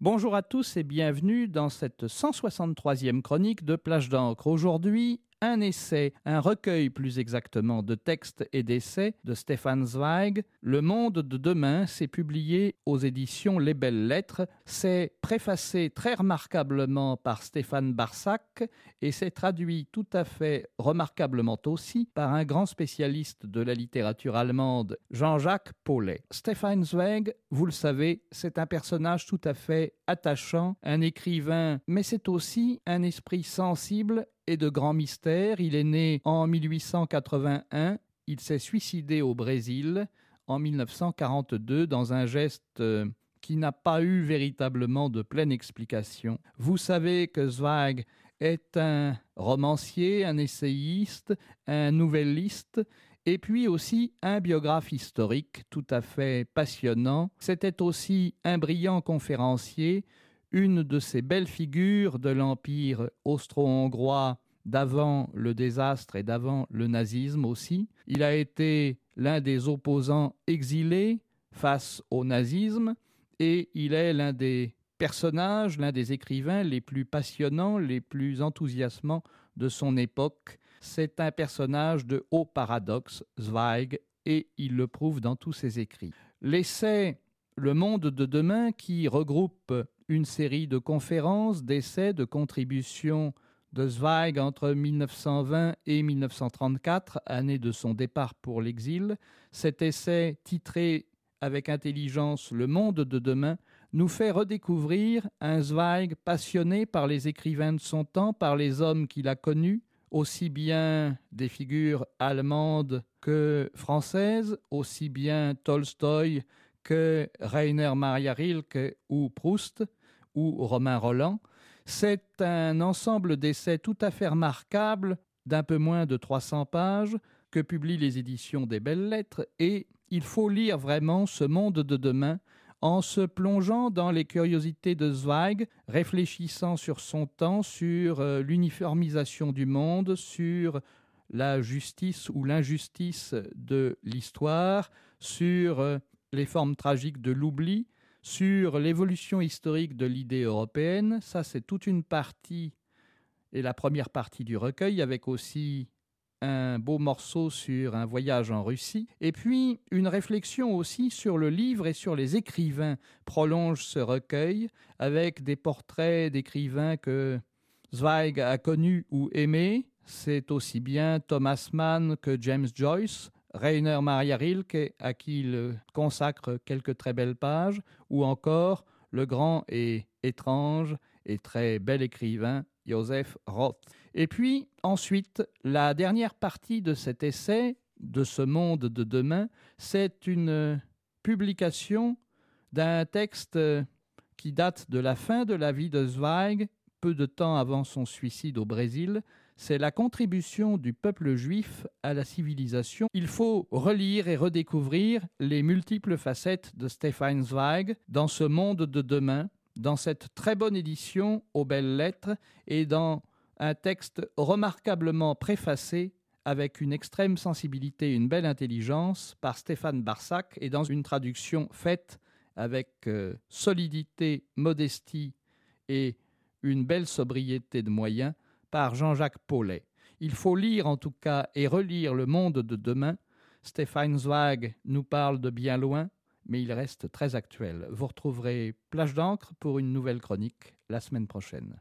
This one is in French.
Bonjour à tous et bienvenue dans cette 163e chronique de Plage d'encre. Aujourd'hui, un essai, un recueil plus exactement de textes et d'essais de Stéphane Zweig. Le Monde de demain, s'est publié aux éditions Les Belles Lettres. C'est préfacé très remarquablement par Stéphane Barsac et c'est traduit tout à fait remarquablement aussi par un grand spécialiste de la littérature allemande, Jean-Jacques Paulet. Stéphane Zweig, vous le savez, c'est un personnage tout à fait attachant, un écrivain, mais c'est aussi un esprit sensible et de grands mystères. Il est né en 1881, il s'est suicidé au Brésil en 1942 dans un geste euh, qui n'a pas eu véritablement de pleine explication. Vous savez que Zweig est un romancier, un essayiste, un nouvelliste, et puis aussi un biographe historique tout à fait passionnant. C'était aussi un brillant conférencier, une de ces belles figures de l'Empire austro-hongrois d'avant le désastre et d'avant le nazisme aussi. Il a été l'un des opposants exilés face au nazisme et il est l'un des personnages, l'un des écrivains les plus passionnants, les plus enthousiasmants de son époque. C'est un personnage de haut paradoxe, Zweig, et il le prouve dans tous ses écrits. L'essai Le monde de demain, qui regroupe une série de conférences, d'essais, de contributions de Zweig entre 1920 et 1934, année de son départ pour l'exil. Cet essai, titré avec intelligence Le monde de demain, nous fait redécouvrir un Zweig passionné par les écrivains de son temps, par les hommes qu'il a connus, aussi bien des figures allemandes que françaises, aussi bien Tolstoï que Rainer Maria Rilke ou Proust ou Romain Roland. C'est un ensemble d'essais tout à fait remarquables d'un peu moins de 300 pages que publient les éditions des Belles Lettres et il faut lire vraiment ce monde de demain en se plongeant dans les curiosités de Zweig, réfléchissant sur son temps, sur euh, l'uniformisation du monde, sur la justice ou l'injustice de l'histoire, sur euh, les formes tragiques de l'oubli, sur l'évolution historique de l'idée européenne. Ça, c'est toute une partie et la première partie du recueil, avec aussi un beau morceau sur un voyage en Russie, et puis une réflexion aussi sur le livre et sur les écrivains prolonge ce recueil, avec des portraits d'écrivains que Zweig a connus ou aimés. C'est aussi bien Thomas Mann que James Joyce, Rainer Maria Rilke, à qui il consacre quelques très belles pages, ou encore le grand et étrange et très bel écrivain Joseph Roth. Et puis ensuite, la dernière partie de cet essai, de ce monde de demain, c'est une publication d'un texte qui date de la fin de la vie de Zweig, peu de temps avant son suicide au Brésil, c'est la contribution du peuple juif à la civilisation. Il faut relire et redécouvrir les multiples facettes de Stefan Zweig dans ce monde de demain, dans cette très bonne édition aux belles lettres et dans un texte remarquablement préfacé avec une extrême sensibilité et une belle intelligence par Stéphane Barsac et dans une traduction faite avec euh, solidité, modestie et une belle sobriété de moyens par Jean-Jacques Paulet. Il faut lire en tout cas et relire Le Monde de demain. Stéphane Zweig nous parle de bien loin, mais il reste très actuel. Vous retrouverez Plage d'encre pour une nouvelle chronique la semaine prochaine.